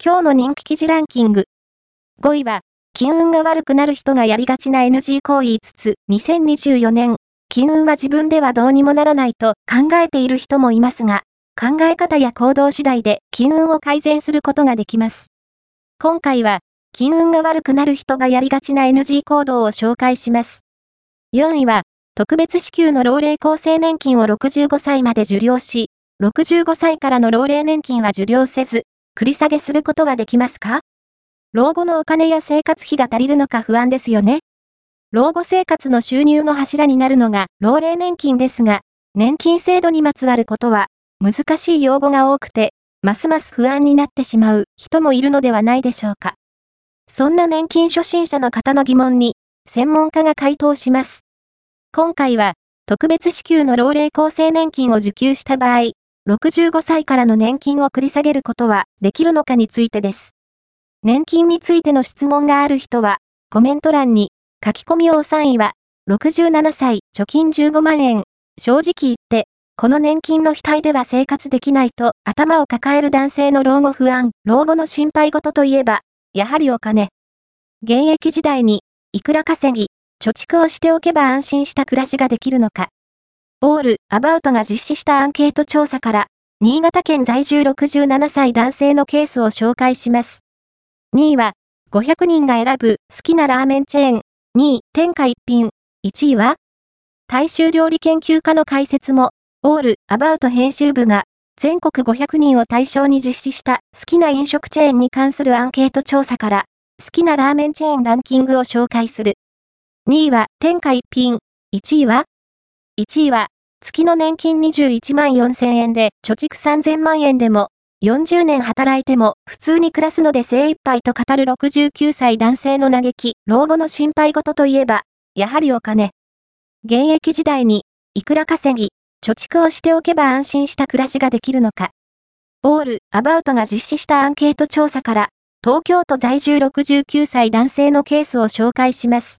今日の人気記事ランキング。5位は、金運が悪くなる人がやりがちな NG 行為5つ、2024年、金運は自分ではどうにもならないと考えている人もいますが、考え方や行動次第で金運を改善することができます。今回は、金運が悪くなる人がやりがちな NG 行動を紹介します。4位は、特別支給の老齢厚生年金を65歳まで受領し、65歳からの老齢年金は受領せず、繰り下げすることはできますか？老後のお金や生活費が足りるのか不安ですよね。老後生活の収入の柱になるのが老齢年金ですが、年金制度にまつわることは難しい用語が多くて、ますます不安になってしまう人もいるのではないでしょうか。そんな年金初心者の方の疑問に、専門家が回答します。今回は、特別支給の老齢厚生年金を受給した場合、65歳からの年金を繰り下げることはできるのかについてです。年金についての質問がある人は、コメント欄に書き込みを3位は、67歳、貯金15万円。正直言って、この年金の額では生活できないと頭を抱える男性の老後不安、老後の心配事といえば、やはりお金。現役時代に、いくら稼ぎ、貯蓄をしておけば安心した暮らしができるのか。オール・アバウトが実施したアンケート調査から、新潟県在住67歳男性のケースを紹介します。2位は、500人が選ぶ好きなラーメンチェーン。2位、天下一品。1位は、大衆料理研究家の解説も、オール・アバウト編集部が、全国500人を対象に実施した好きな飲食チェーンに関するアンケート調査から、好きなラーメンチェーンランキングを紹介する。2位は、天下一品。1位は、1位は、月の年金21万4000円で、貯蓄3000万円でも、40年働いても普通に暮らすので精一杯と語る69歳男性の嘆き、老後の心配事といえば、やはりお金。現役時代に、いくら稼ぎ、貯蓄をしておけば安心した暮らしができるのか。オール・アバウトが実施したアンケート調査から、東京都在住69歳男性のケースを紹介します。